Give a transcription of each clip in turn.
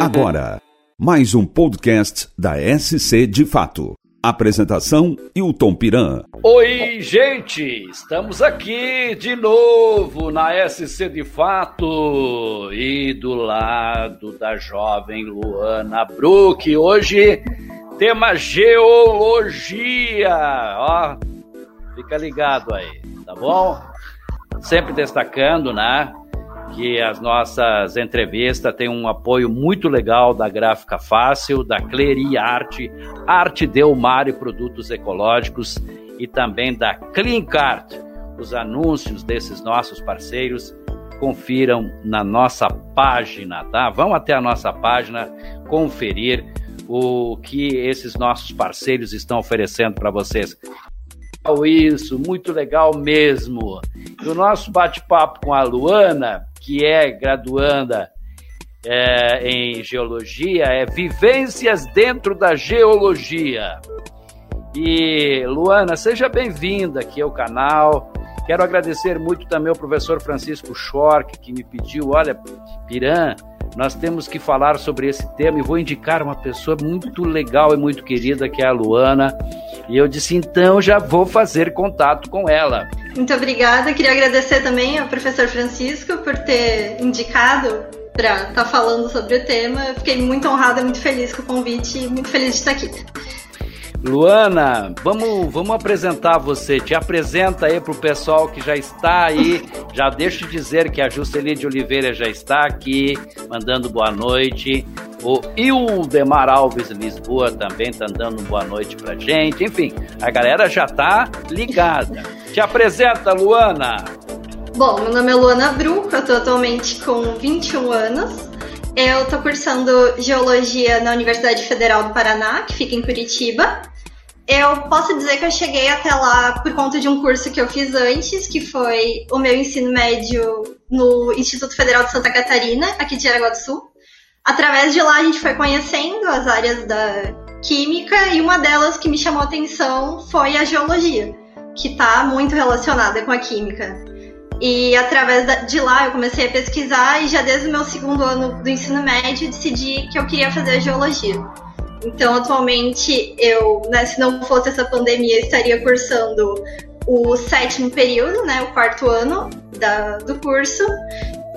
Agora, mais um podcast da SC de Fato. Apresentação: Hilton Piran. Oi, gente! Estamos aqui de novo na SC de Fato e do lado da jovem Luana Brook. Hoje, tema geologia. Ó, fica ligado aí, tá bom? Sempre destacando, né? Que as nossas entrevistas têm um apoio muito legal da Gráfica Fácil, da Cleri Arte, Arte Delmar e Produtos Ecológicos e também da Cleancart. Os anúncios desses nossos parceiros confiram na nossa página, tá? Vão até a nossa página conferir o que esses nossos parceiros estão oferecendo para vocês isso, muito legal mesmo. E o nosso bate-papo com a Luana, que é graduanda é, em geologia, é Vivências dentro da Geologia. E Luana, seja bem-vinda aqui ao canal. Quero agradecer muito também ao professor Francisco Schork, que me pediu, olha, Piran, nós temos que falar sobre esse tema e vou indicar uma pessoa muito legal e muito querida, que é a Luana. E eu disse, então já vou fazer contato com ela. Muito obrigada. Queria agradecer também ao professor Francisco por ter indicado para estar tá falando sobre o tema. fiquei muito honrada, muito feliz com o convite e muito feliz de estar aqui. Luana, vamos, vamos apresentar você. Te apresenta aí para o pessoal que já está aí. Já deixo dizer que a Juscelie de Oliveira já está aqui, mandando boa noite. O Ildemar Alves Lisboa também está dando boa noite para gente. Enfim, a galera já está ligada. Te apresenta, Luana. Bom, meu nome é Luana Bruco, eu estou atualmente com 21 anos. Eu estou cursando Geologia na Universidade Federal do Paraná, que fica em Curitiba. Eu posso dizer que eu cheguei até lá por conta de um curso que eu fiz antes, que foi o meu ensino médio no Instituto Federal de Santa Catarina, aqui de Aragua do Sul. Através de lá a gente foi conhecendo as áreas da química e uma delas que me chamou a atenção foi a geologia, que está muito relacionada com a química. E através de lá eu comecei a pesquisar e já desde o meu segundo ano do ensino médio decidi que eu queria fazer geologia. Então, atualmente, eu, né, se não fosse essa pandemia, estaria cursando o sétimo período, né, o quarto ano da, do curso,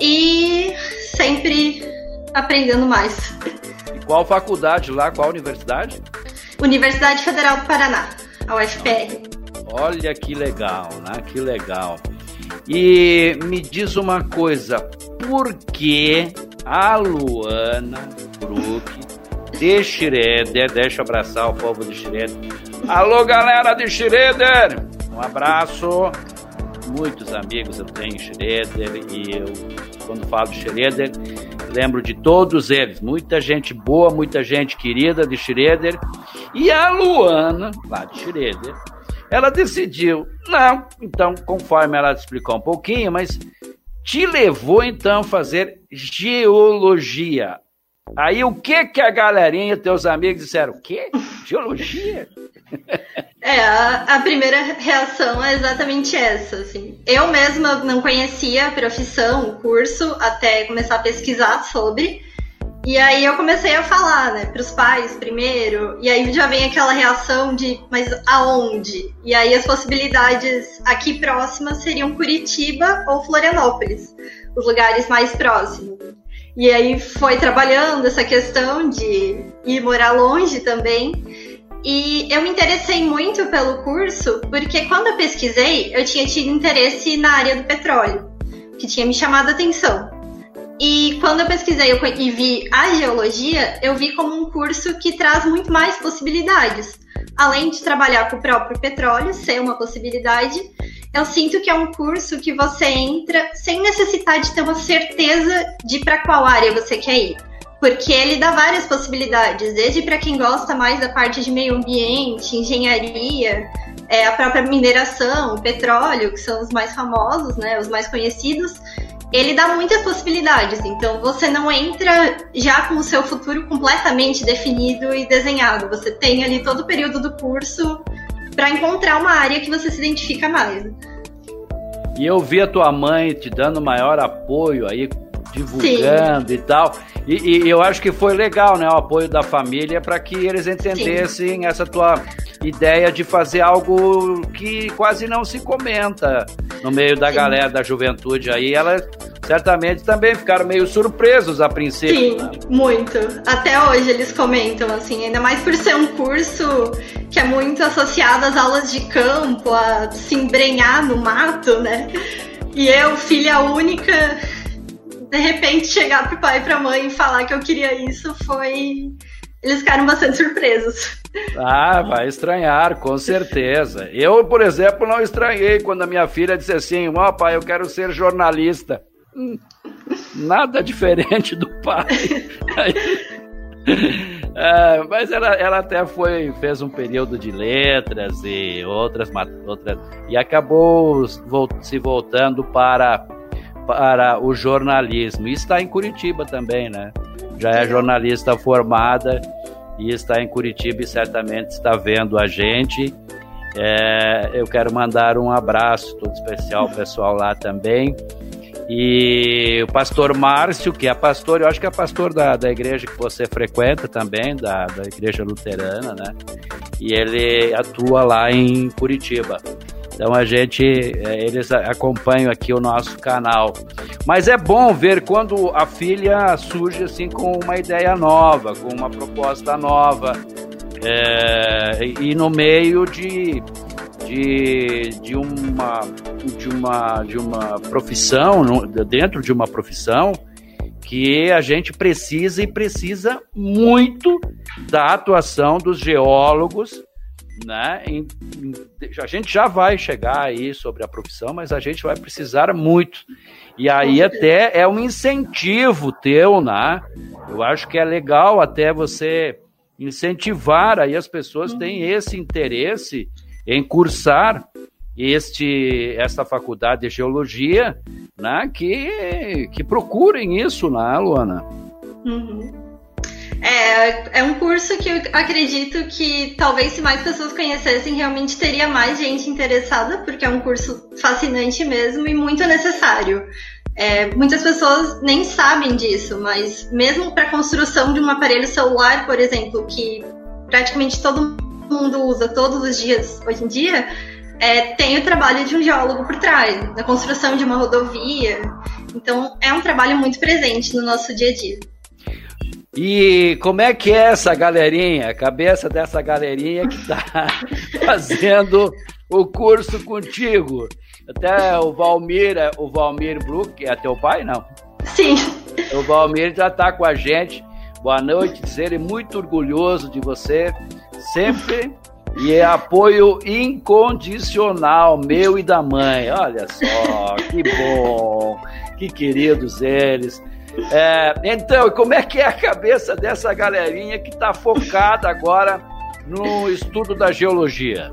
e sempre aprendendo mais. E qual faculdade lá? Qual universidade? Universidade Federal do Paraná, a UFPR. Olha que legal, né? Que legal. E me diz uma coisa, por que a Luana Brook de Schroeder. Deixa eu abraçar o povo de Schroeder. Alô, galera de Schroeder! Um abraço. Muitos amigos eu tenho em Schroeder e eu, quando falo de Schroeder, lembro de todos eles. Muita gente boa, muita gente querida de Schroeder. E a Luana, lá de Schroeder, ela decidiu, não, então, conforme ela explicou um pouquinho, mas te levou então a fazer geologia. Aí o que que a galerinha, teus amigos disseram? O quê? Geologia? É, a, a, primeira reação é exatamente essa, assim. Eu mesma não conhecia a profissão, o curso, até começar a pesquisar sobre. E aí eu comecei a falar, né, para os pais primeiro, e aí já vem aquela reação de, mas aonde? E aí as possibilidades aqui próximas seriam Curitiba ou Florianópolis, os lugares mais próximos. E aí foi trabalhando essa questão de ir morar longe também. E eu me interessei muito pelo curso porque quando eu pesquisei, eu tinha tido interesse na área do petróleo, que tinha me chamado a atenção. E quando eu pesquisei e vi a geologia, eu vi como um curso que traz muito mais possibilidades. Além de trabalhar com o próprio petróleo, ser uma possibilidade, eu sinto que é um curso que você entra sem necessitar de ter uma certeza de para qual área você quer ir. Porque ele dá várias possibilidades, desde para quem gosta mais da parte de meio ambiente, engenharia, é, a própria mineração, petróleo, que são os mais famosos, né, os mais conhecidos, ele dá muitas possibilidades. Então você não entra já com o seu futuro completamente definido e desenhado. Você tem ali todo o período do curso para encontrar uma área que você se identifica mais. E eu vi a tua mãe te dando maior apoio aí divulgando Sim. e tal. E, e, eu acho que foi legal, né, o apoio da família para que eles entendessem Sim. essa tua ideia de fazer algo que quase não se comenta no meio da Sim. galera da juventude aí. Ela certamente também ficaram meio surpresos a princípio. Sim, né? muito. Até hoje eles comentam, assim, ainda mais por ser um curso que é muito associado às aulas de campo, a se embrenhar no mato, né? E eu, filha única, de repente chegar pro pai e pra mãe e falar que eu queria isso foi. Eles ficaram bastante surpresos. Ah, vai estranhar, com certeza. Eu, por exemplo, não estranhei quando a minha filha disse assim: Ó, oh, pai, eu quero ser jornalista. Hum, nada diferente do pai. é, mas ela, ela até foi, fez um período de letras e outras, outras e acabou se voltando para para o jornalismo. E está em Curitiba também, né? Já é jornalista formada e está em Curitiba e certamente está vendo a gente. É, eu quero mandar um abraço todo especial ao pessoal lá também. E o pastor Márcio, que é pastor, eu acho que é pastor da, da igreja que você frequenta também, da, da igreja luterana, né? E ele atua lá em Curitiba. Então a gente, é, eles acompanham aqui o nosso canal. Mas é bom ver quando a filha surge assim com uma ideia nova, com uma proposta nova, é, e no meio de, de, de, uma, de, uma, de uma profissão, dentro de uma profissão, que a gente precisa e precisa muito da atuação dos geólogos né? A gente já vai chegar aí sobre a profissão, mas a gente vai precisar muito. E aí até é um incentivo teu, né? Eu acho que é legal até você incentivar aí as pessoas têm esse interesse em cursar este esta faculdade de geologia, né? Que que procurem isso, né, Luana? Uhum. É, é um curso que eu acredito que talvez se mais pessoas conhecessem, realmente teria mais gente interessada, porque é um curso fascinante mesmo e muito necessário. É, muitas pessoas nem sabem disso, mas mesmo para a construção de um aparelho celular, por exemplo, que praticamente todo mundo usa todos os dias hoje em dia, é, tem o trabalho de um geólogo por trás, na construção de uma rodovia. Então, é um trabalho muito presente no nosso dia a dia. E como é que é essa galerinha, a cabeça dessa galerinha que está fazendo o curso contigo? Até o Valmir, o Valmir Brook, é teu pai, não? Sim. O Valmir já está com a gente. Boa noite, dizer ele muito orgulhoso de você, sempre. E é apoio incondicional, meu e da mãe. Olha só, que bom, que queridos eles. É, então, como é que é a cabeça dessa galerinha que está focada agora no estudo da geologia?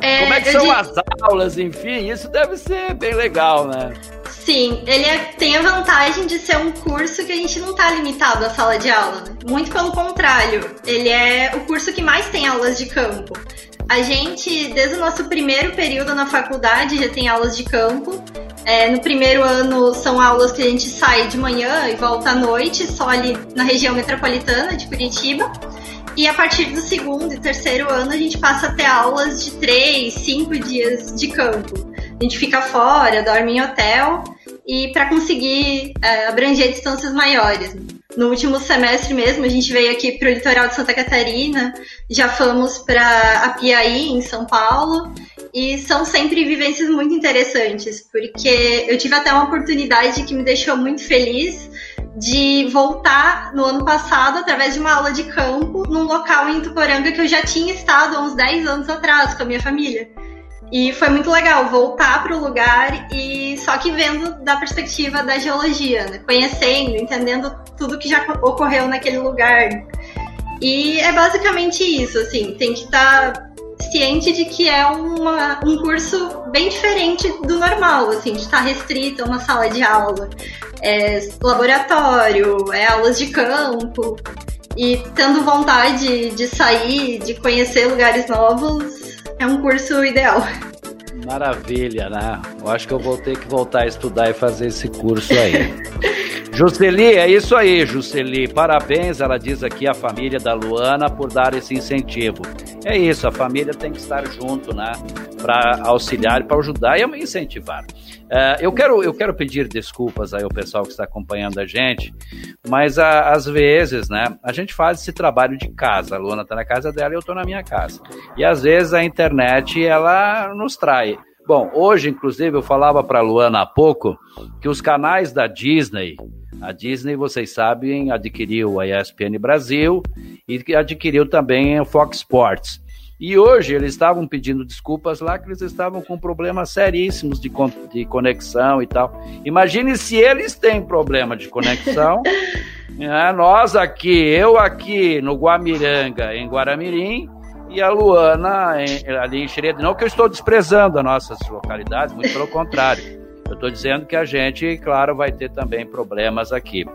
É, como é que são digo... as aulas, enfim, isso deve ser bem legal, né? Sim, ele é, tem a vantagem de ser um curso que a gente não está limitado à sala de aula. Né? Muito pelo contrário, ele é o curso que mais tem aulas de campo. A gente, desde o nosso primeiro período na faculdade, já tem aulas de campo. É, no primeiro ano são aulas que a gente sai de manhã e volta à noite, só ali na região metropolitana de Curitiba. E a partir do segundo e terceiro ano a gente passa a ter aulas de três, cinco dias de campo. A gente fica fora, dorme em hotel e para conseguir é, abranger distâncias maiores. No último semestre mesmo, a gente veio aqui para o litoral de Santa Catarina, já fomos para Apiaí, em São Paulo, e são sempre vivências muito interessantes, porque eu tive até uma oportunidade que me deixou muito feliz de voltar no ano passado através de uma aula de campo num local em Tuporanga que eu já tinha estado há uns 10 anos atrás com a minha família. E foi muito legal voltar para o lugar e só que vendo da perspectiva da geologia, né? conhecendo, entendendo tudo que já ocorreu naquele lugar. E é basicamente isso, assim, tem que estar tá ciente de que é uma, um curso bem diferente do normal, assim, de estar restrito a uma sala de aula. É laboratório, é aulas de campo. E tendo vontade de sair, de conhecer lugares novos, é um curso ideal. Maravilha, né? Eu acho que eu vou ter que voltar a estudar e fazer esse curso aí. Jusceli, é isso aí, Jusceli. Parabéns, ela diz aqui, a família da Luana por dar esse incentivo. É isso, a família tem que estar junto, né? Para auxiliar, para ajudar e incentivar. Uh, eu, quero, eu quero pedir desculpas aí ao pessoal que está acompanhando a gente, mas às vezes, né, a gente faz esse trabalho de casa. A Luana está na casa dela e eu estou na minha casa. E às vezes a internet, ela nos trai. Bom, hoje, inclusive, eu falava para a Luana há pouco que os canais da Disney, a Disney, vocês sabem, adquiriu a ESPN Brasil e adquiriu também o Fox Sports. E hoje eles estavam pedindo desculpas lá que eles estavam com problemas seríssimos de, de conexão e tal. Imagine se eles têm problema de conexão. é, nós aqui, eu aqui no Guamiranga, em Guaramirim, e a Luana em, ali em Xereda. Não que eu estou desprezando as nossas localidades, muito pelo contrário. Eu estou dizendo que a gente, claro, vai ter também problemas aqui.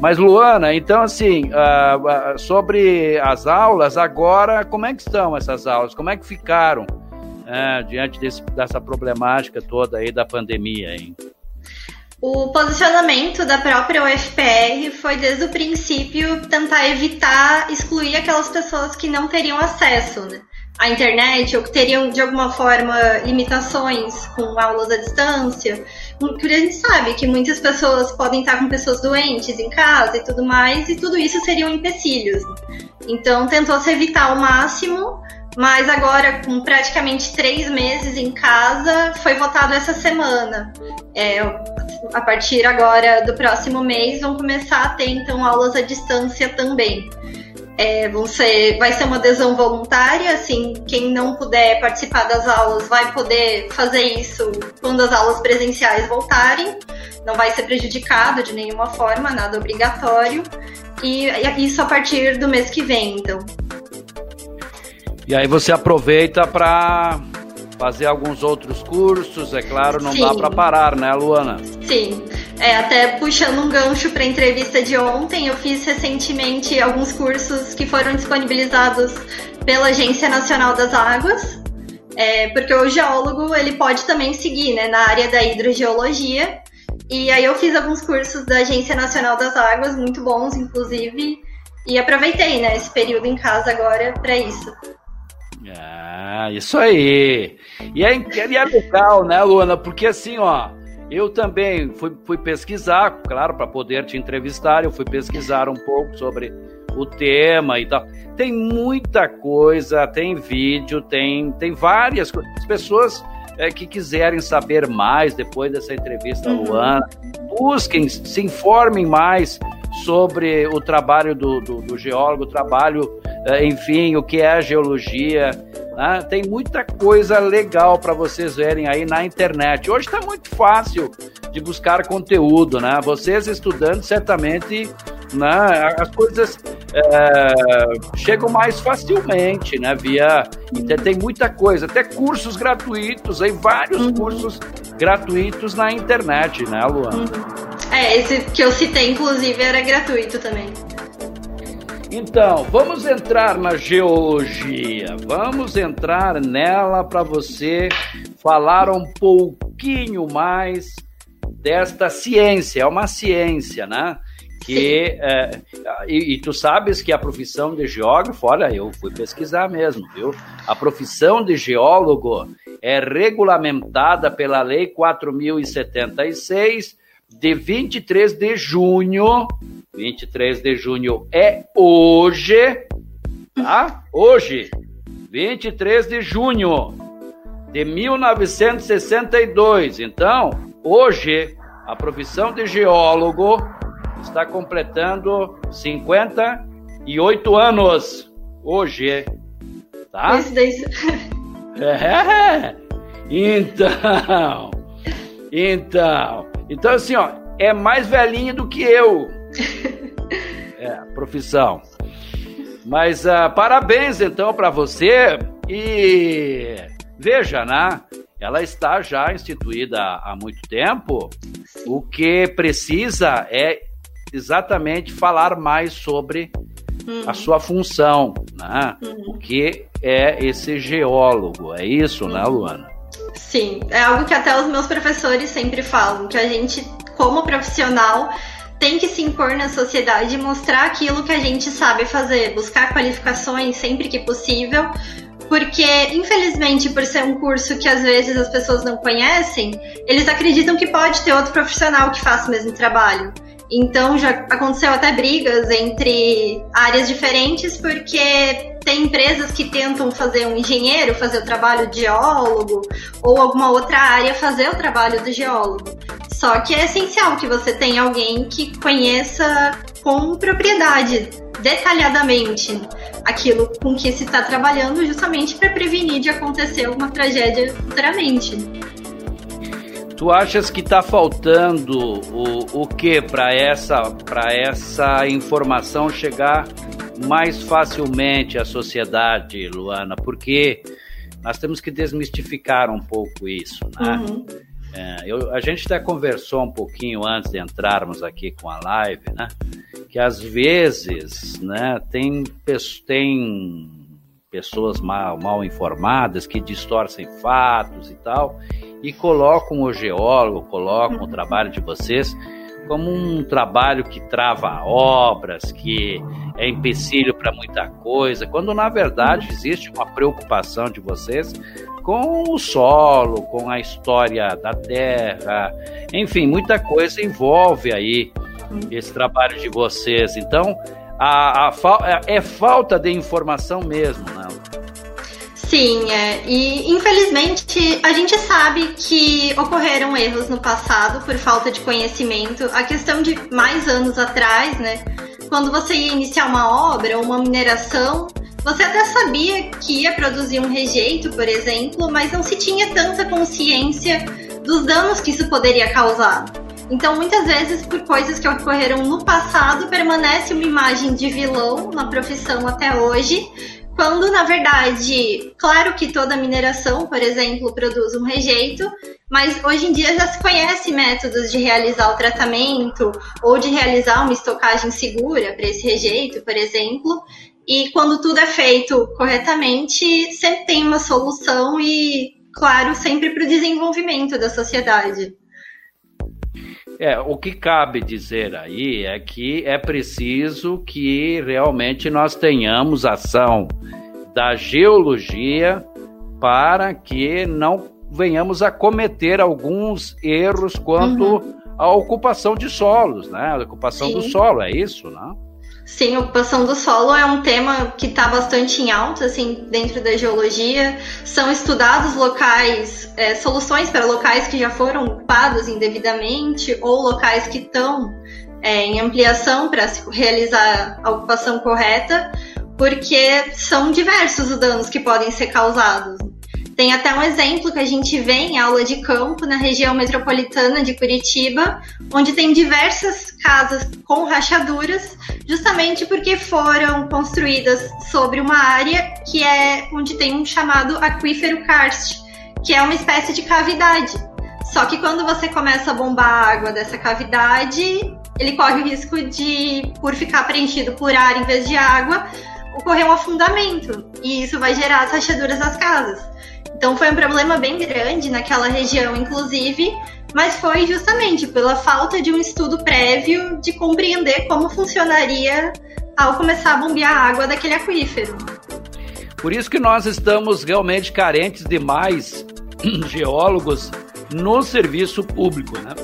Mas, Luana, então, assim, uh, uh, sobre as aulas, agora, como é que estão essas aulas? Como é que ficaram uh, diante desse, dessa problemática toda aí da pandemia, hein? O posicionamento da própria UFPR foi desde o princípio tentar evitar excluir aquelas pessoas que não teriam acesso, né? A internet ou que teriam de alguma forma limitações com aulas à distância, porque a gente sabe que muitas pessoas podem estar com pessoas doentes em casa e tudo mais, e tudo isso seriam empecilhos. Então tentou-se evitar ao máximo, mas agora, com praticamente três meses em casa, foi votado essa semana. É, a partir agora do próximo mês, vão começar a ter então aulas à distância também. É, vão ser, vai ser uma adesão voluntária, assim, quem não puder participar das aulas vai poder fazer isso quando as aulas presenciais voltarem, não vai ser prejudicado de nenhuma forma, nada obrigatório, e isso a partir do mês que vem, então. E aí você aproveita para fazer alguns outros cursos, é claro, não Sim. dá para parar, né, Luana? Sim. É, até puxando um gancho para a entrevista de ontem, eu fiz recentemente alguns cursos que foram disponibilizados pela Agência Nacional das Águas, é, porque o geólogo ele pode também seguir né, na área da hidrogeologia. E aí eu fiz alguns cursos da Agência Nacional das Águas, muito bons, inclusive, e aproveitei né, esse período em casa agora para isso. Ah, isso aí! E é, e é legal, né, Luana? Porque assim, ó, eu também fui, fui pesquisar, claro, para poder te entrevistar, eu fui pesquisar um pouco sobre o tema e tal. Tem muita coisa, tem vídeo, tem, tem várias coisas. As pessoas é, que quiserem saber mais depois dessa entrevista, uhum. Luana, busquem, se informem mais sobre o trabalho do, do, do geólogo, o trabalho, é, enfim, o que é a geologia né? Tem muita coisa legal para vocês verem aí na internet. Hoje está muito fácil de buscar conteúdo, né? Vocês estudando certamente né, as coisas é, chegam mais facilmente, né? Via tem muita coisa, até cursos gratuitos, aí vários uhum. cursos gratuitos na internet, né, Luana? Uhum. É, esse que eu citei, inclusive, era gratuito também. Então, vamos entrar na geologia. Vamos entrar nela para você falar um pouquinho mais desta ciência. É uma ciência, né? Que, é, e, e, tu sabes que a profissão de geógrafo, olha, eu fui pesquisar mesmo, viu? A profissão de geólogo é regulamentada pela Lei 4076 de 23 de junho 23 de junho é hoje, tá? Hoje, 23 de junho de 1962. Então, hoje, a profissão de geólogo está completando 58 anos. Hoje, tá? Coincidência. É. Então, então, então assim, ó, é mais velhinho do que eu. É, profissão. Mas uh, parabéns então para você e veja, né? Ela está já instituída há muito tempo. O que precisa é exatamente falar mais sobre uhum. a sua função, né? Uhum. O que é esse geólogo? É isso, né, uhum. né, Luana? Sim, é algo que até os meus professores sempre falam, que a gente, como profissional, tem que se impor na sociedade e mostrar aquilo que a gente sabe fazer, buscar qualificações sempre que possível, porque infelizmente por ser um curso que às vezes as pessoas não conhecem, eles acreditam que pode ter outro profissional que faça o mesmo trabalho. Então já aconteceu até brigas entre áreas diferentes, porque tem empresas que tentam fazer um engenheiro fazer o trabalho de geólogo, ou alguma outra área fazer o trabalho do geólogo. Só que é essencial que você tenha alguém que conheça com propriedade, detalhadamente, aquilo com que se está trabalhando, justamente para prevenir de acontecer alguma tragédia futuramente. Tu achas que está faltando o, o que para essa, essa informação chegar mais facilmente à sociedade, Luana? Porque nós temos que desmistificar um pouco isso, né? Uhum. É, eu, a gente até conversou um pouquinho antes de entrarmos aqui com a live, né? Que às vezes, né, tem, tem pessoas mal, mal informadas que distorcem fatos e tal, e colocam o geólogo, colocam o uhum. trabalho de vocês como um trabalho que trava obras, que é empecilho para muita coisa, quando na verdade existe uma preocupação de vocês com o solo, com a história da terra, enfim, muita coisa envolve aí esse trabalho de vocês. Então, a, a, é, é falta de informação mesmo, né? Sim, é. E infelizmente a gente sabe que ocorreram erros no passado por falta de conhecimento. A questão de mais anos atrás, né? Quando você ia iniciar uma obra ou uma mineração, você até sabia que ia produzir um rejeito, por exemplo, mas não se tinha tanta consciência dos danos que isso poderia causar. Então, muitas vezes, por coisas que ocorreram no passado, permanece uma imagem de vilão na profissão até hoje, quando na verdade, claro que toda mineração, por exemplo, produz um rejeito, mas hoje em dia já se conhece métodos de realizar o tratamento ou de realizar uma estocagem segura para esse rejeito, por exemplo. E quando tudo é feito corretamente, sempre tem uma solução e, claro, sempre para o desenvolvimento da sociedade. É, o que cabe dizer aí é que é preciso que realmente nós tenhamos ação da geologia para que não venhamos a cometer alguns erros quanto uhum. à ocupação de solos, né? A ocupação Sim. do solo, é isso, né? Sim, ocupação do solo é um tema que está bastante em alta, assim, dentro da geologia. São estudados locais, é, soluções para locais que já foram ocupados indevidamente ou locais que estão é, em ampliação para realizar a ocupação correta, porque são diversos os danos que podem ser causados. Tem até um exemplo que a gente vê em aula de campo na região metropolitana de Curitiba, onde tem diversas casas com rachaduras, justamente porque foram construídas sobre uma área que é onde tem um chamado aquífero karst, que é uma espécie de cavidade. Só que quando você começa a bombar a água dessa cavidade, ele corre o risco de, por ficar preenchido por ar em vez de água, ocorrer um afundamento. E isso vai gerar as rachaduras das casas. Então foi um problema bem grande naquela região, inclusive, mas foi justamente pela falta de um estudo prévio de compreender como funcionaria ao começar a bombear a água daquele aquífero. Por isso que nós estamos realmente carentes de mais geólogos no serviço público, né?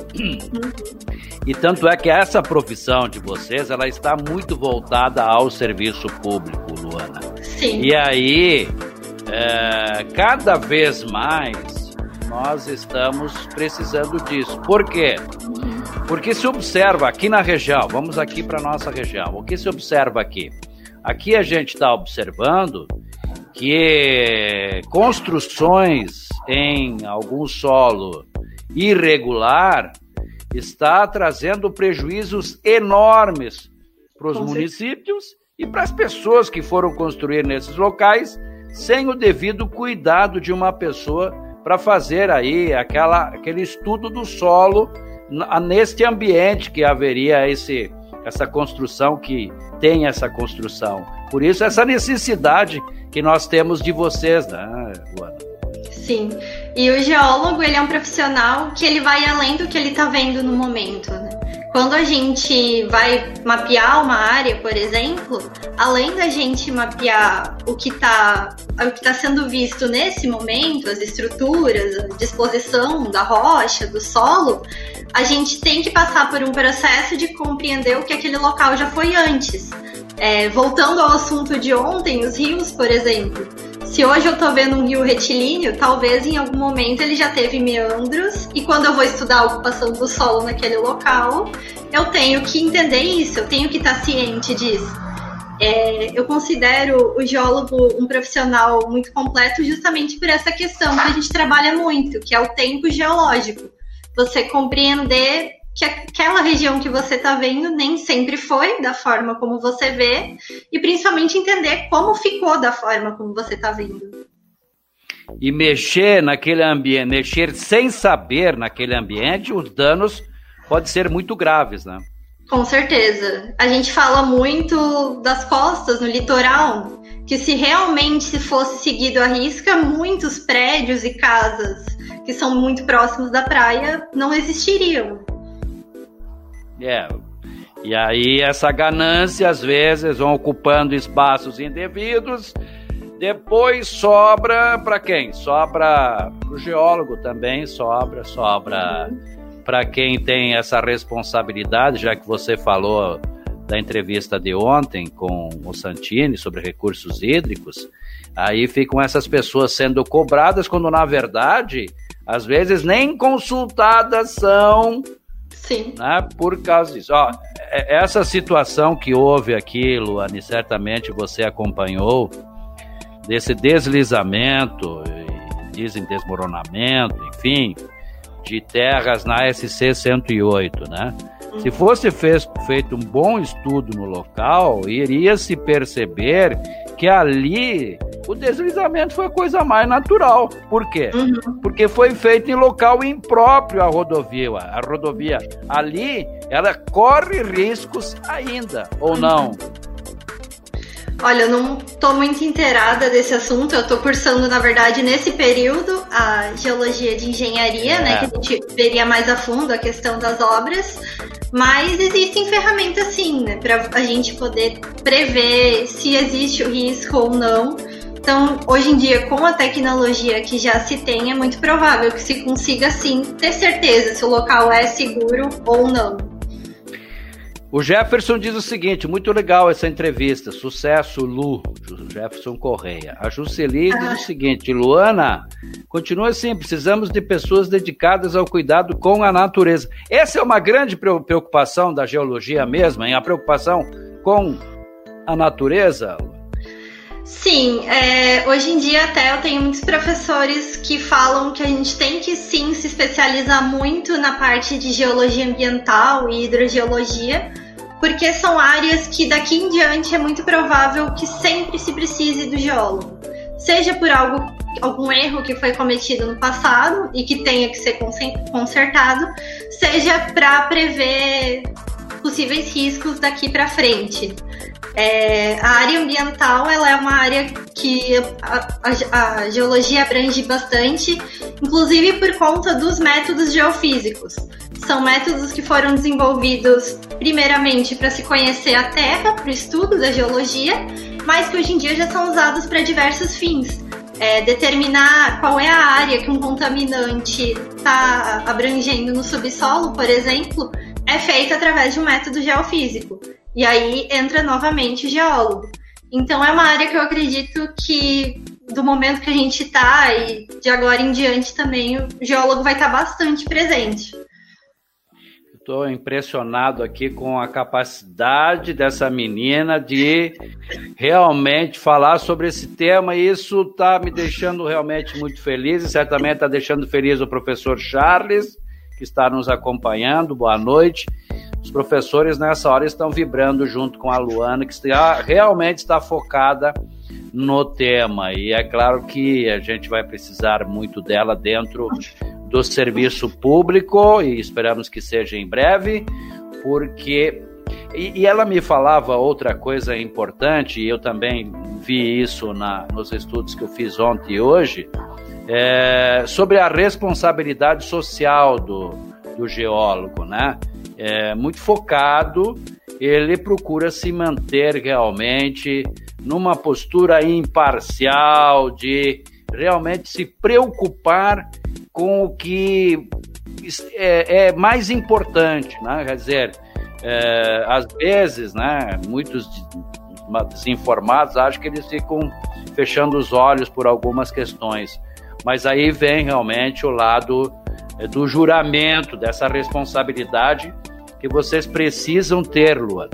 E tanto é que essa profissão de vocês, ela está muito voltada ao serviço público, Luana. Sim. E aí, é, cada vez mais nós estamos precisando disso. Por quê? Porque se observa aqui na região, vamos aqui para nossa região, o que se observa aqui? Aqui a gente está observando que construções em algum solo irregular está trazendo prejuízos enormes para os municípios e para as pessoas que foram construir nesses locais sem o devido cuidado de uma pessoa para fazer aí aquela, aquele estudo do solo neste ambiente que haveria esse, essa construção que tem essa construção. Por isso essa necessidade que nós temos de vocês, né, Luana? Sim. E o geólogo, ele é um profissional que ele vai além do que ele está vendo no momento? Quando a gente vai mapear uma área, por exemplo, além da gente mapear o que está tá sendo visto nesse momento, as estruturas, a disposição da rocha, do solo, a gente tem que passar por um processo de compreender o que aquele local já foi antes. É, voltando ao assunto de ontem, os rios, por exemplo. Se hoje eu estou vendo um rio retilíneo, talvez em algum momento ele já teve meandros, e quando eu vou estudar a ocupação do solo naquele local, eu tenho que entender isso, eu tenho que estar ciente disso. É, eu considero o geólogo um profissional muito completo justamente por essa questão que a gente trabalha muito, que é o tempo geológico. Você compreender que aquela região que você está vendo nem sempre foi da forma como você vê, e principalmente entender como ficou da forma como você está vendo. E mexer naquele ambiente, mexer sem saber naquele ambiente, os danos podem ser muito graves, né? Com certeza. A gente fala muito das costas, no litoral, que se realmente fosse seguido a risca, muitos prédios e casas que são muito próximos da praia não existiriam. É. E aí essa ganância às vezes vão ocupando espaços indevidos. Depois sobra para quem? Sobra o geólogo também, sobra, sobra para quem tem essa responsabilidade, já que você falou da entrevista de ontem com o Santini sobre recursos hídricos, aí ficam essas pessoas sendo cobradas quando na verdade, às vezes nem consultadas são Sim. Né, por causa disso. Ó, é, essa situação que houve aqui, Luane, certamente você acompanhou, desse deslizamento, dizem desmoronamento, enfim, de terras na SC 108, né? Se fosse fez, feito um bom estudo no local, iria se perceber que ali o deslizamento foi a coisa mais natural. Por quê? Uhum. Porque foi feito em local impróprio a rodovia. A rodovia ali, ela corre riscos ainda, ou não? Olha, eu não estou muito inteirada desse assunto. Eu estou cursando, na verdade, nesse período, a geologia de engenharia, é. né? Que a gente veria mais a fundo a questão das obras. Mas existem ferramentas sim, né? Para a gente poder prever se existe o risco ou não. Então, hoje em dia, com a tecnologia que já se tem, é muito provável que se consiga sim ter certeza se o local é seguro ou não. O Jefferson diz o seguinte: muito legal essa entrevista. Sucesso, Lu. Jefferson Correia. A Jusceli diz o seguinte: Luana, continua assim. Precisamos de pessoas dedicadas ao cuidado com a natureza. Essa é uma grande preocupação da geologia mesmo, hein? A preocupação com a natureza. Sim, é, hoje em dia até eu tenho muitos professores que falam que a gente tem que sim se especializar muito na parte de geologia ambiental e hidrogeologia, porque são áreas que daqui em diante é muito provável que sempre se precise do geólogo, seja por algo, algum erro que foi cometido no passado e que tenha que ser consertado, seja para prever possíveis riscos daqui para frente. É, a área ambiental ela é uma área que a, a, a, geologia abrange bastante, inclusive por conta dos métodos geofísicos. São métodos que foram desenvolvidos primeiramente para se conhecer a Terra, para o estudo da geologia, mas que hoje em dia já são usados para diversos fins. É, determinar qual é a área que um contaminante está abrangendo no subsolo, por exemplo, é feito através de um método geofísico. E aí entra novamente o geólogo. Então é uma área que eu acredito que do momento que a gente está e de agora em diante também o geólogo vai estar tá bastante presente. Estou impressionado aqui com a capacidade dessa menina de realmente falar sobre esse tema e isso está me deixando realmente muito feliz e certamente está deixando feliz o professor Charles, que está nos acompanhando. Boa noite. Os professores nessa hora estão vibrando junto com a Luana, que está, realmente está focada no tema. E é claro que a gente vai precisar muito dela dentro do serviço público e esperamos que seja em breve, porque. E, e ela me falava outra coisa importante, e eu também vi isso na, nos estudos que eu fiz ontem e hoje. É, sobre a responsabilidade social do, do geólogo, né? É, muito focado, ele procura se manter realmente numa postura imparcial, de realmente se preocupar com o que é, é mais importante, né? Quer dizer, é, às vezes, né, muitos desinformados acham que eles ficam fechando os olhos por algumas questões. Mas aí vem realmente o lado é, do juramento, dessa responsabilidade que vocês precisam ter, Luana.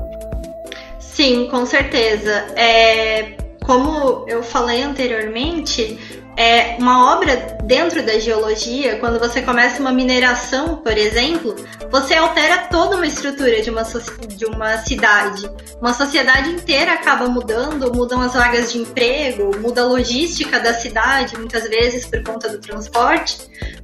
Sim, com certeza. É, como eu falei anteriormente, é uma obra dentro da geologia, quando você começa uma mineração, por exemplo, você altera toda uma estrutura de uma, de uma cidade. Uma sociedade inteira acaba mudando, mudam as vagas de emprego, muda a logística da cidade, muitas vezes por conta do transporte,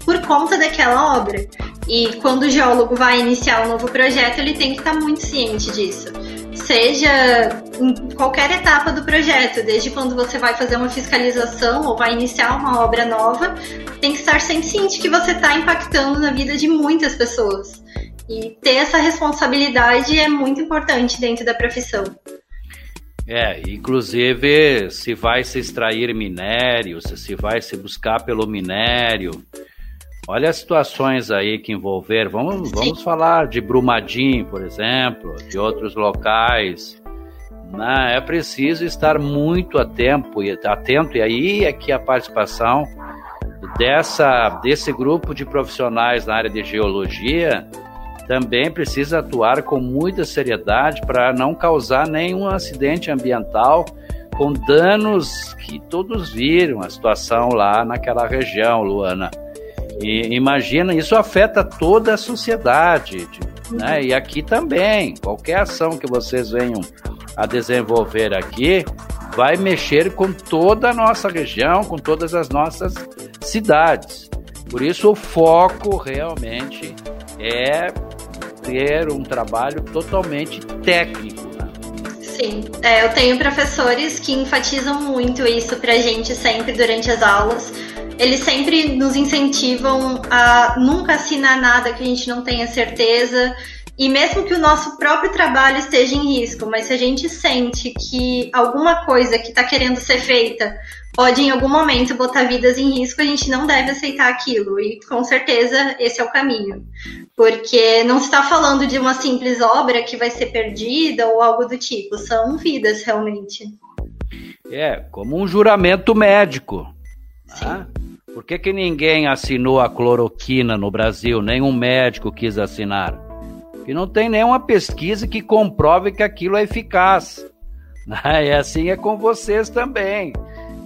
por conta daquela obra. E quando o geólogo vai iniciar um novo projeto, ele tem que estar muito ciente disso seja em qualquer etapa do projeto, desde quando você vai fazer uma fiscalização ou vai iniciar uma obra nova, tem que estar sempre ciente que você está impactando na vida de muitas pessoas. E ter essa responsabilidade é muito importante dentro da profissão. É, inclusive se vai se extrair minério, se vai se buscar pelo minério, Olha as situações aí que envolver. Vamos, vamos falar de Brumadinho, por exemplo, de outros locais. Né? É preciso estar muito atento, atento, e aí é que a participação dessa, desse grupo de profissionais na área de geologia também precisa atuar com muita seriedade para não causar nenhum acidente ambiental com danos que todos viram a situação lá naquela região, Luana. E imagina, isso afeta toda a sociedade, né? E aqui também, qualquer ação que vocês venham a desenvolver aqui vai mexer com toda a nossa região, com todas as nossas cidades. Por isso o foco realmente é ter um trabalho totalmente técnico. Né? Sim, é, eu tenho professores que enfatizam muito isso para a gente sempre durante as aulas eles sempre nos incentivam a nunca assinar nada que a gente não tenha certeza. E mesmo que o nosso próprio trabalho esteja em risco, mas se a gente sente que alguma coisa que está querendo ser feita pode em algum momento botar vidas em risco, a gente não deve aceitar aquilo. E com certeza esse é o caminho. Porque não se está falando de uma simples obra que vai ser perdida ou algo do tipo, são vidas realmente. É, como um juramento médico. Sim. Ah? Por que, que ninguém assinou a cloroquina no Brasil? Nenhum médico quis assinar. Porque não tem nenhuma pesquisa que comprove que aquilo é eficaz. E assim é com vocês também.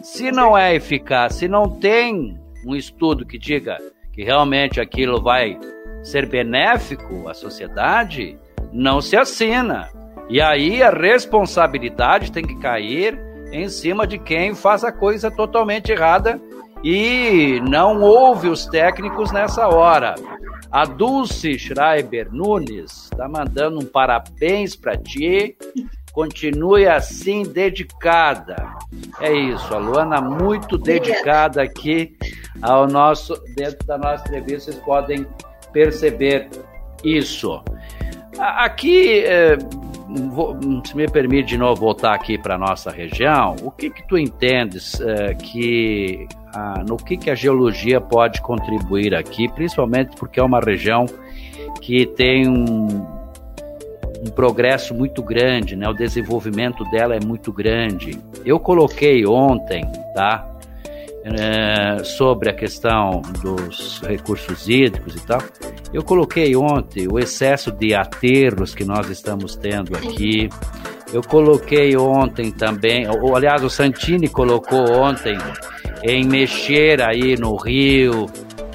Se não é eficaz, se não tem um estudo que diga que realmente aquilo vai ser benéfico à sociedade, não se assina. E aí a responsabilidade tem que cair em cima de quem faz a coisa totalmente errada e não houve os técnicos nessa hora. A Dulce Schreiber Nunes está mandando um parabéns para ti. Continue assim dedicada. É isso, a Luana muito dedicada aqui ao nosso dentro da nossa entrevista, vocês podem perceber isso. Aqui, se me permite de novo voltar aqui para nossa região, o que que tu entendes é, que a, no que, que a geologia pode contribuir aqui, principalmente porque é uma região que tem um, um progresso muito grande, né? O desenvolvimento dela é muito grande. Eu coloquei ontem, tá? É, sobre a questão dos recursos hídricos e tal. Eu coloquei ontem o excesso de aterros que nós estamos tendo aqui. Eu coloquei ontem também, ou aliás, o Santini colocou ontem em mexer aí no rio,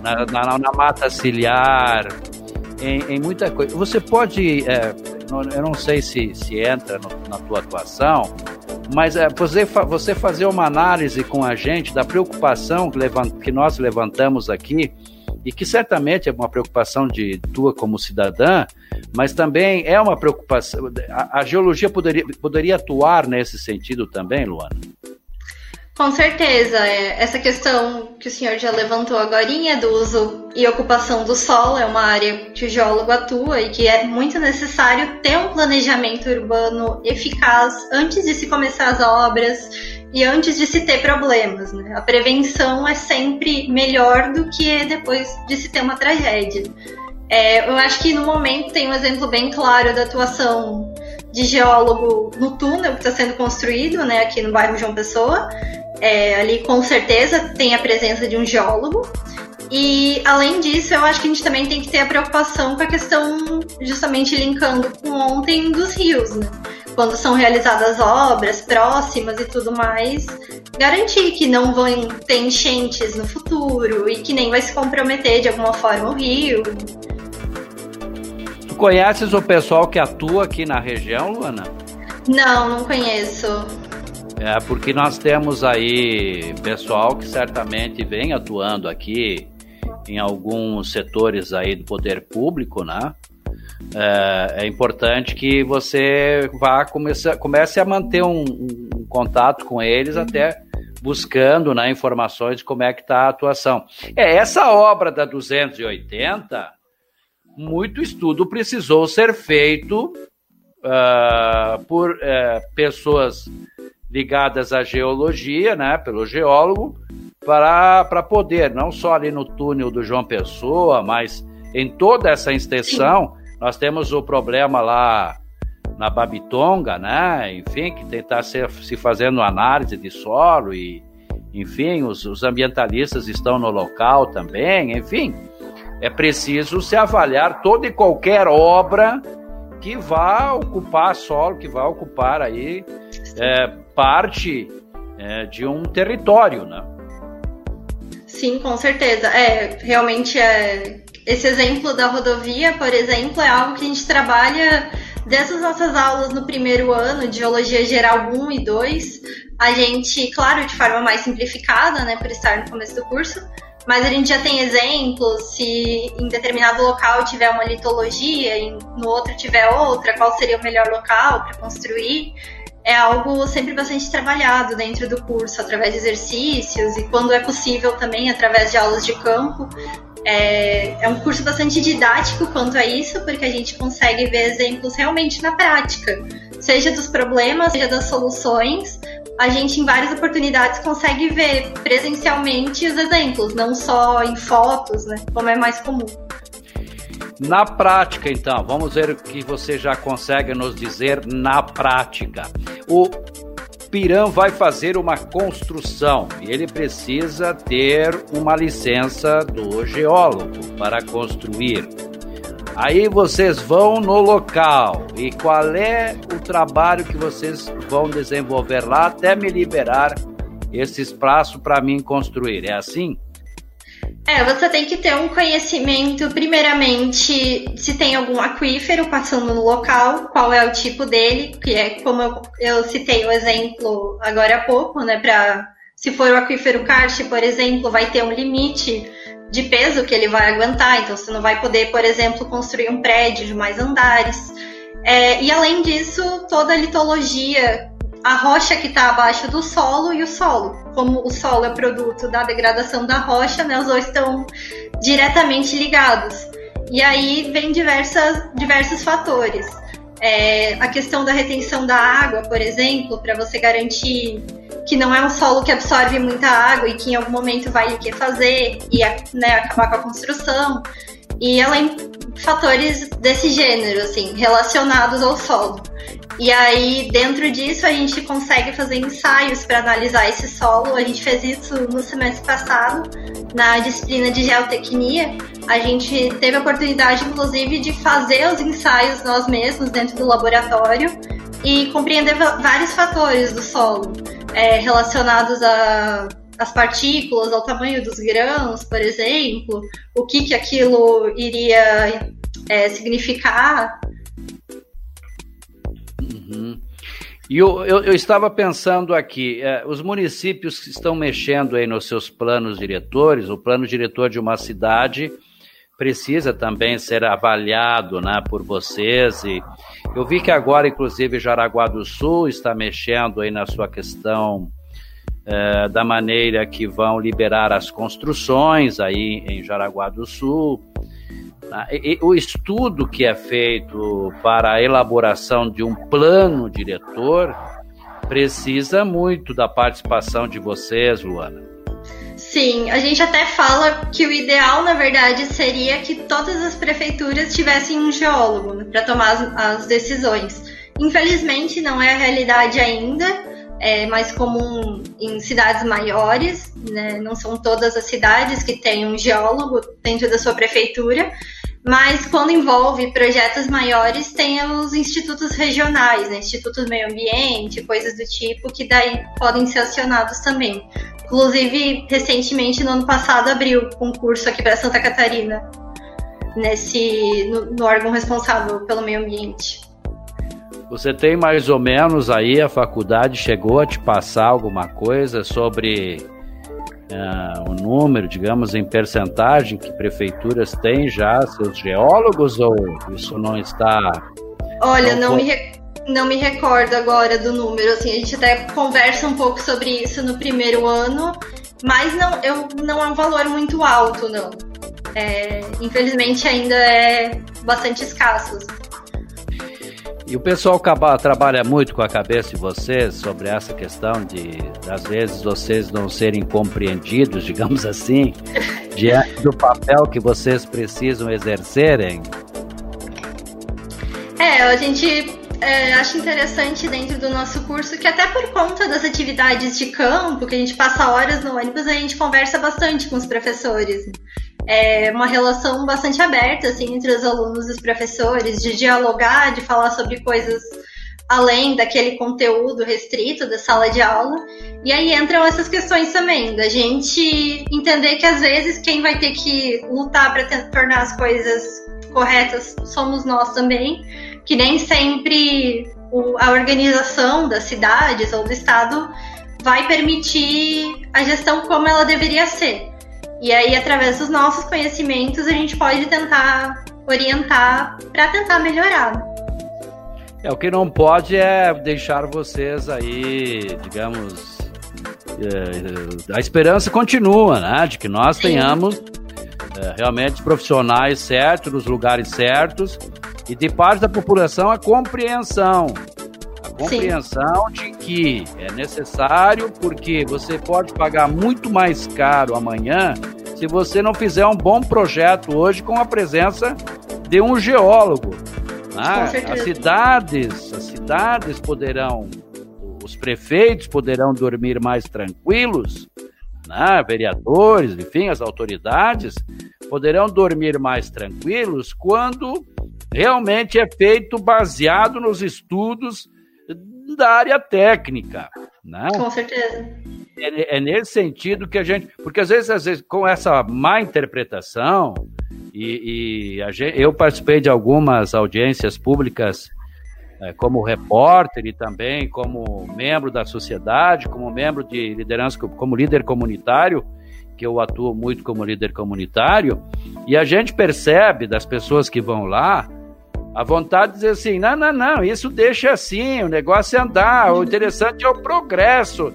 na, na, na mata ciliar, em, em, muita coisa. Você pode, é, eu não sei se, se entra no, na tua atuação, mas é, você, você fazer uma análise com a gente da preocupação que, que nós levantamos aqui, e que certamente é uma preocupação de tua como cidadã, mas também é uma preocupação. A, a geologia poderia, poderia atuar nesse sentido também, Luana? Com certeza, é, essa questão que o senhor já levantou agora do uso e ocupação do solo é uma área que o geólogo atua e que é muito necessário ter um planejamento urbano eficaz antes de se começar as obras e antes de se ter problemas. Né? A prevenção é sempre melhor do que depois de se ter uma tragédia. É, eu acho que no momento tem um exemplo bem claro da atuação de geólogo no túnel que está sendo construído né, aqui no bairro João Pessoa é, ali com certeza tem a presença de um geólogo. E além disso, eu acho que a gente também tem que ter a preocupação com a questão, justamente linkando com ontem, dos rios, né? Quando são realizadas obras próximas e tudo mais, garantir que não vão ter enchentes no futuro e que nem vai se comprometer de alguma forma o rio. Conheces o pessoal que atua aqui na região, Luana? Não, não conheço. É, porque nós temos aí pessoal que certamente vem atuando aqui em alguns setores aí do poder público, né? É, é importante que você vá comece, comece a manter um, um contato com eles até buscando né, informações de como é que está a atuação. É, essa obra da 280, muito estudo precisou ser feito uh, por uh, pessoas ligadas à geologia, né, pelo geólogo, para, poder, não só ali no túnel do João Pessoa, mas em toda essa extensão, nós temos o problema lá na Babitonga, né, enfim, que tentar se, se fazendo análise de solo e, enfim, os, os ambientalistas estão no local também, enfim, é preciso se avaliar toda e qualquer obra que vá ocupar solo, que vá ocupar aí é, parte é, de um território, né? Sim, com certeza. É, realmente é, esse exemplo da rodovia, por exemplo, é algo que a gente trabalha desde as nossas aulas no primeiro ano de Geologia Geral 1 e 2. A gente, claro, de forma mais simplificada, né, por estar no começo do curso, mas a gente já tem exemplos, se em determinado local tiver uma litologia e no outro tiver outra, qual seria o melhor local para construir é algo sempre bastante trabalhado dentro do curso, através de exercícios e, quando é possível, também através de aulas de campo. É, é, um curso bastante didático quanto a isso, porque a gente consegue ver exemplos realmente na prática, seja dos problemas, seja das soluções. A gente, em várias oportunidades, consegue ver presencialmente os exemplos, não só em fotos, né, como é mais comum. Na prática, então, vamos ver o que você já consegue nos dizer na prática. O Piran vai fazer uma construção e ele precisa ter uma licença do geólogo para construir. Aí vocês vão no local e qual é o trabalho que vocês vão desenvolver lá até me liberar esse espaço para mim construir. É assim? É, você tem que ter um conhecimento, primeiramente, se tem algum aquífero passando no local, qual é o tipo dele, que é como eu, eu citei o exemplo agora há pouco, né? Para se for o aquífero karst, por exemplo, vai ter um limite de peso que ele vai aguentar, então você não vai poder, por exemplo, construir um prédio de mais andares. É, e além disso, toda a litologia a rocha que está abaixo do solo e o solo. Como o solo é produto da degradação da rocha, né, os dois estão diretamente ligados. E aí vem diversas, diversos fatores. É, a questão da retenção da água, por exemplo, para você garantir que não é um solo que absorve muita água e que em algum momento vai fazer e né, acabar com a construção. E além fatores desse gênero, assim, relacionados ao solo. E aí, dentro disso, a gente consegue fazer ensaios para analisar esse solo. A gente fez isso no semestre passado, na disciplina de geotecnia. A gente teve a oportunidade, inclusive, de fazer os ensaios nós mesmos dentro do laboratório e compreender vários fatores do solo é, relacionados a as partículas, ao tamanho dos grãos, por exemplo, o que, que aquilo iria é, significar Uhum. E eu, eu, eu, estava pensando aqui, eh, os municípios que estão mexendo aí nos seus planos diretores, o plano diretor de uma cidade precisa também ser avaliado né, por vocês. E eu vi que agora, inclusive, Jaraguá do Sul está mexendo aí na sua questão é, da maneira que vão liberar as construções aí em Jaraguá do Sul. Tá? O estudo que é feito para a elaboração de um plano diretor precisa muito da participação de vocês, Luana. Sim, a gente até fala que o ideal, na verdade, seria que todas as prefeituras tivessem um geólogo né, para tomar as, decisões. Infelizmente, não é a realidade ainda, é mais comum em cidades maiores, né? não são todas as cidades que têm um geólogo dentro da sua prefeitura, mas quando envolve projetos maiores, tem os institutos regionais, né? institutos meio ambiente, coisas do tipo, que daí podem ser acionados também. Inclusive, recentemente, no ano passado, abriu concurso aqui para Santa Catarina, nesse no, no órgão responsável pelo meio ambiente. Você tem mais ou menos aí, a faculdade chegou a te passar alguma coisa sobre uh, o número, digamos, em percentagem que prefeituras têm já seus geólogos ou isso não está. Olha, não, não me, não me recordo agora do número, assim, a gente até conversa um pouco sobre isso no primeiro ano, mas não, eu, não é um valor muito alto, não. É, infelizmente ainda é bastante escasso. E o pessoal trabalha muito com a cabeça de vocês sobre essa questão de, às vezes, vocês não serem compreendidos, digamos assim, diante do papel que vocês precisam exercerem? É, a gente é, acho interessante dentro do nosso curso que até por conta das atividades de campo, que a gente passa horas no ônibus, a gente conversa bastante com os professores. É uma relação bastante aberta assim entre os alunos e os professores, de dialogar, de falar sobre coisas além daquele conteúdo restrito da sala de aula. E aí entram essas questões também, da gente entender que às vezes quem vai ter que lutar para tornar as coisas corretas somos nós também que nem sempre o, a organização das cidades ou do estado vai permitir a gestão como ela deveria ser. E aí, através dos nossos conhecimentos, a gente pode tentar orientar para tentar melhorar. É, o que não pode é deixar vocês aí, digamos, é, a esperança continua, né? De que nós tenhamos é, realmente profissionais certos, nos lugares certos, e de parte da população a compreensão. A compreensão Sim. de que é necessário porque você pode pagar muito mais caro amanhã se você não fizer um bom projeto hoje com a presença de um geólogo. Né? As cidades, as cidades poderão, os prefeitos poderão dormir mais tranquilos, né? vereadores, enfim, as autoridades poderão dormir mais tranquilos quando realmente é feito baseado nos estudos da área técnica. Né? Com certeza. É, é, nesse sentido que a gente. Porque às vezes, às vezes com essa má interpretação, e, e gente, eu participei de algumas audiências públicas é, como repórter e também como membro da sociedade, como membro de liderança, como líder comunitário, que eu atuo muito como líder comunitário, e a gente percebe das pessoas que vão lá a vontade de dizer assim: não, não, não, isso deixa assim, o negócio é andar, o interessante é o progresso.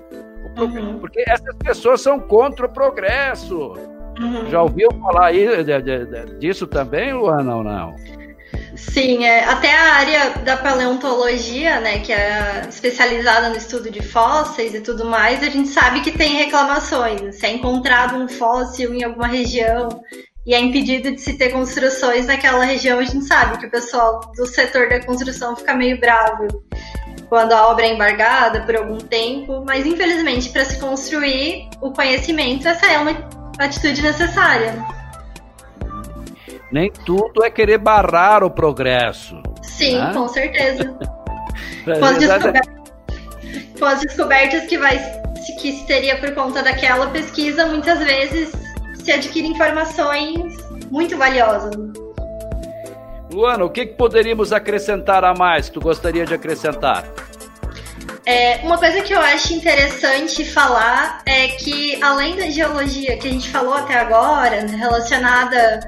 Uhum. Porque essas pessoas são contra o progresso. Uhum. Já ouviu falar aí de, de, de, disso também, Luana, ou não? Sim, é, até a área da paleontologia, né, que é especializada no estudo de fósseis e tudo mais, a gente sabe que tem reclamações. Se é encontrado um fóssil em alguma região e é impedido de se ter construções naquela região, a gente sabe que o pessoal do setor da construção fica meio bravo quando a obra é embargada por algum tempo, mas infelizmente para se construir o conhecimento, essa é uma atitude necessária. Nem tudo é querer barrar o progresso. Sim, né? com certeza. com, as descobertas, com as descobertas que vai que seria por conta daquela pesquisa, muitas vezes se adquire informações muito valiosas. Luana, o que, que poderíamos acrescentar a mais que tu gostaria de acrescentar? É, uma coisa que eu acho interessante falar é que, além da geologia que a gente falou até agora, relacionada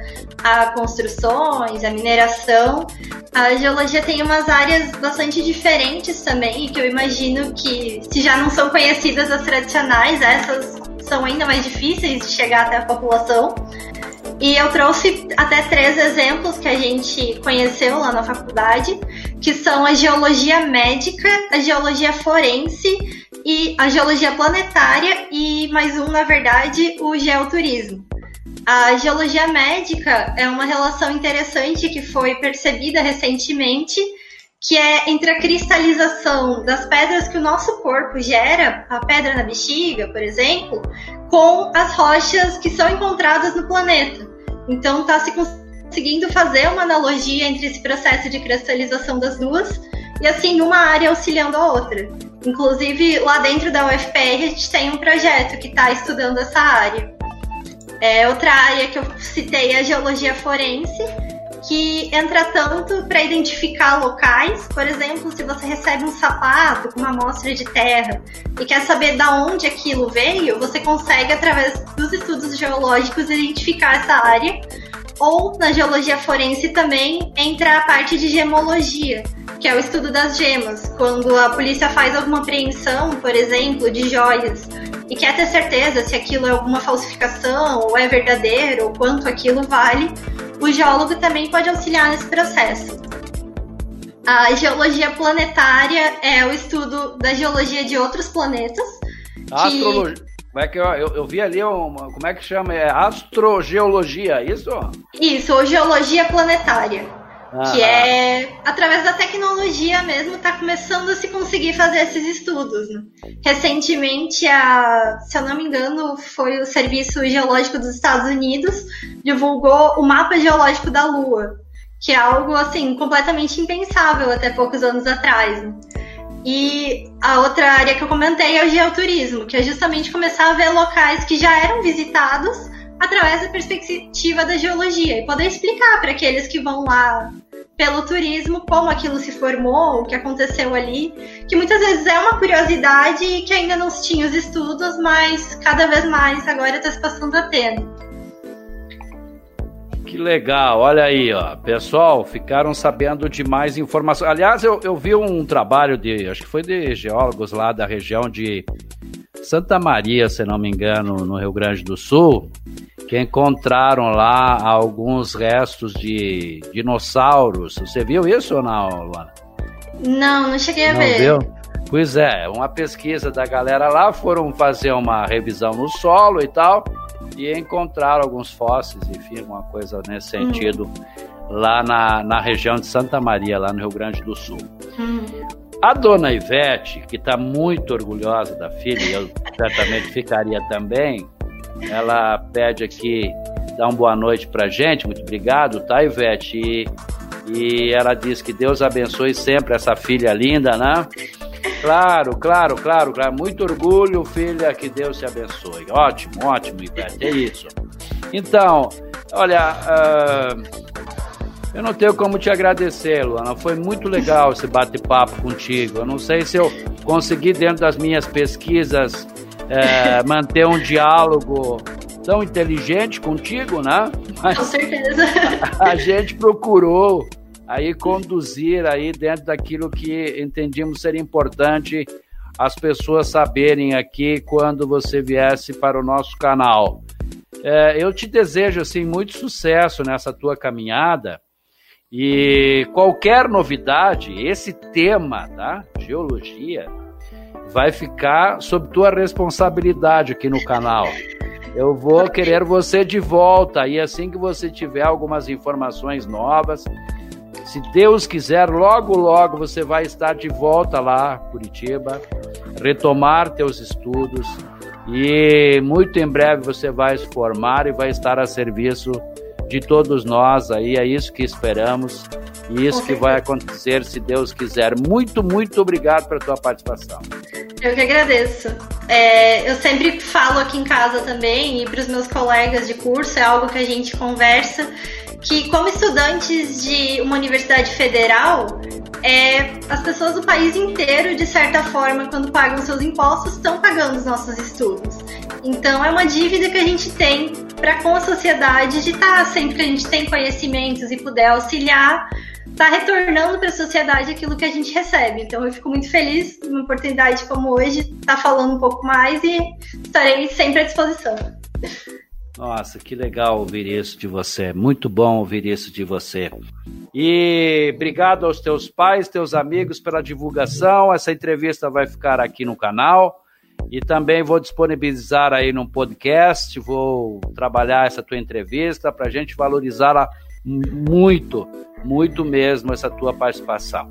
a construções, a mineração, A geologia tem umas áreas bastante diferentes também, que eu imagino que, se já não são conhecidas as tradicionais, essas são ainda mais difíceis de chegar até a população. E eu trouxe até três exemplos que a gente conheceu lá na faculdade, que são a geologia médica, a geologia forense e a geologia planetária e mais um, na verdade, o geoturismo. A geologia médica é uma relação interessante que foi percebida recentemente, que é entre a cristalização das pedras que o nosso corpo gera, a pedra na bexiga, por exemplo, com as rochas que são encontradas no planeta. Então está se conseguindo fazer uma analogia entre esse processo de cristalização das duas e assim uma área auxiliando a outra. Inclusive lá dentro da UFPR a gente tem um projeto que está estudando essa área. É, outra área que eu citei é a geologia forense, que entra tanto para identificar locais, por exemplo, se você recebe um sapato com uma amostra de terra e quer saber da onde aquilo veio, você consegue, através dos estudos geológicos, identificar essa área. Ou na geologia forense também entra a parte de gemologia, que é o estudo das gemas. Quando a polícia faz alguma apreensão, por exemplo, de joias e quer ter certeza se aquilo é alguma falsificação ou é verdadeiro ou quanto aquilo vale, o geólogo também pode auxiliar nesse processo. A geologia planetária é o estudo da geologia de outros planetas. Astrologia. Que... Como é que eu, eu, eu, vi ali uma, como é que chama? É astrogeologia, isso? Isso, ou geologia planetária. Ah. Que é através da tecnologia mesmo, está começando a se conseguir fazer esses estudos. Né? Recentemente, a, se eu não me engano, foi o Serviço Geológico dos Estados Unidos divulgou o mapa geológico da Lua, que é algo assim completamente impensável até poucos anos atrás. Né? E a outra área que eu comentei é o geoturismo, que é justamente começar a ver locais que já eram visitados através da perspectiva da geologia e poder explicar para aqueles que vão lá pelo turismo como aquilo se formou, o que aconteceu ali, que muitas vezes é uma curiosidade que ainda não se tinha os estudos, mas cada vez mais agora está se passando a ter. Que legal, olha aí, ó. Pessoal, ficaram sabendo de mais informações. Aliás, eu, eu vi um trabalho de, acho que foi de geólogos lá da região de Santa Maria, se não me engano, no Rio Grande do Sul, que encontraram lá alguns restos de dinossauros. Você viu isso ou não, Luana? Não, não cheguei a não ver. Viu? Pois é, uma pesquisa da galera lá, foram fazer uma revisão no solo e tal, e encontraram alguns fósseis, enfim, alguma coisa nesse uhum. sentido, uhum. lá na, na região de Santa Maria, lá no Rio Grande do Sul. Uhum. A dona Ivete, que está muito orgulhosa da filha, e eu certamente ficaria também, ela pede aqui, dá uma boa noite pra gente, muito obrigado, tá, Ivete? E, e ela diz que Deus abençoe sempre essa filha linda, né? Claro, claro, claro, claro. Muito orgulho, filha, que Deus te abençoe. Ótimo, ótimo, Ivete, é isso. Então, olha, uh, eu não tenho como te agradecer, Luana. Foi muito legal esse bate-papo contigo. Eu não sei se eu consegui, dentro das minhas pesquisas, é, manter um diálogo tão inteligente contigo, né? Mas Com certeza. A gente procurou aí conduzir aí dentro daquilo que entendíamos ser importante as pessoas saberem aqui quando você viesse para o nosso canal. É, eu te desejo assim muito sucesso nessa tua caminhada e qualquer novidade, esse tema, tá? Geologia, vai ficar sob tua responsabilidade aqui no canal. Eu vou querer você de volta e assim que você tiver algumas informações novas, se Deus quiser, logo logo você vai estar de volta lá, Curitiba, retomar teus estudos e muito em breve você vai se formar e vai estar a serviço de todos nós aí, é isso que esperamos e isso que vai acontecer se Deus quiser. Muito, muito obrigado pela tua participação. Eu que agradeço. É, eu sempre falo aqui em casa também e para os meus colegas de curso, é algo que a gente conversa, que como estudantes de uma universidade federal, é, as pessoas do país inteiro, de certa forma, quando pagam seus impostos, estão pagando os nossos estudos. Então é uma dívida que a gente tem para com a sociedade de estar, tá, sempre que a gente tem conhecimentos e puder auxiliar, tá retornando para a sociedade aquilo que a gente recebe. Então eu fico muito feliz numa oportunidade como hoje, estar tá falando um pouco mais e estarei sempre à disposição. Nossa, que legal ouvir isso de você. Muito bom ouvir isso de você. E obrigado aos teus pais, teus amigos pela divulgação. Essa entrevista vai ficar aqui no canal. E também vou disponibilizar aí num podcast, vou trabalhar essa tua entrevista para a gente valorizá-la muito, muito mesmo essa tua participação.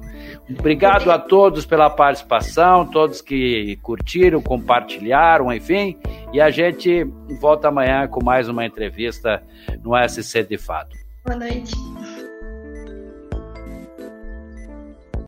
Obrigado a todos pela participação, todos que curtiram, compartilharam, enfim, e a gente volta amanhã com mais uma entrevista no SC de Fato. Boa noite.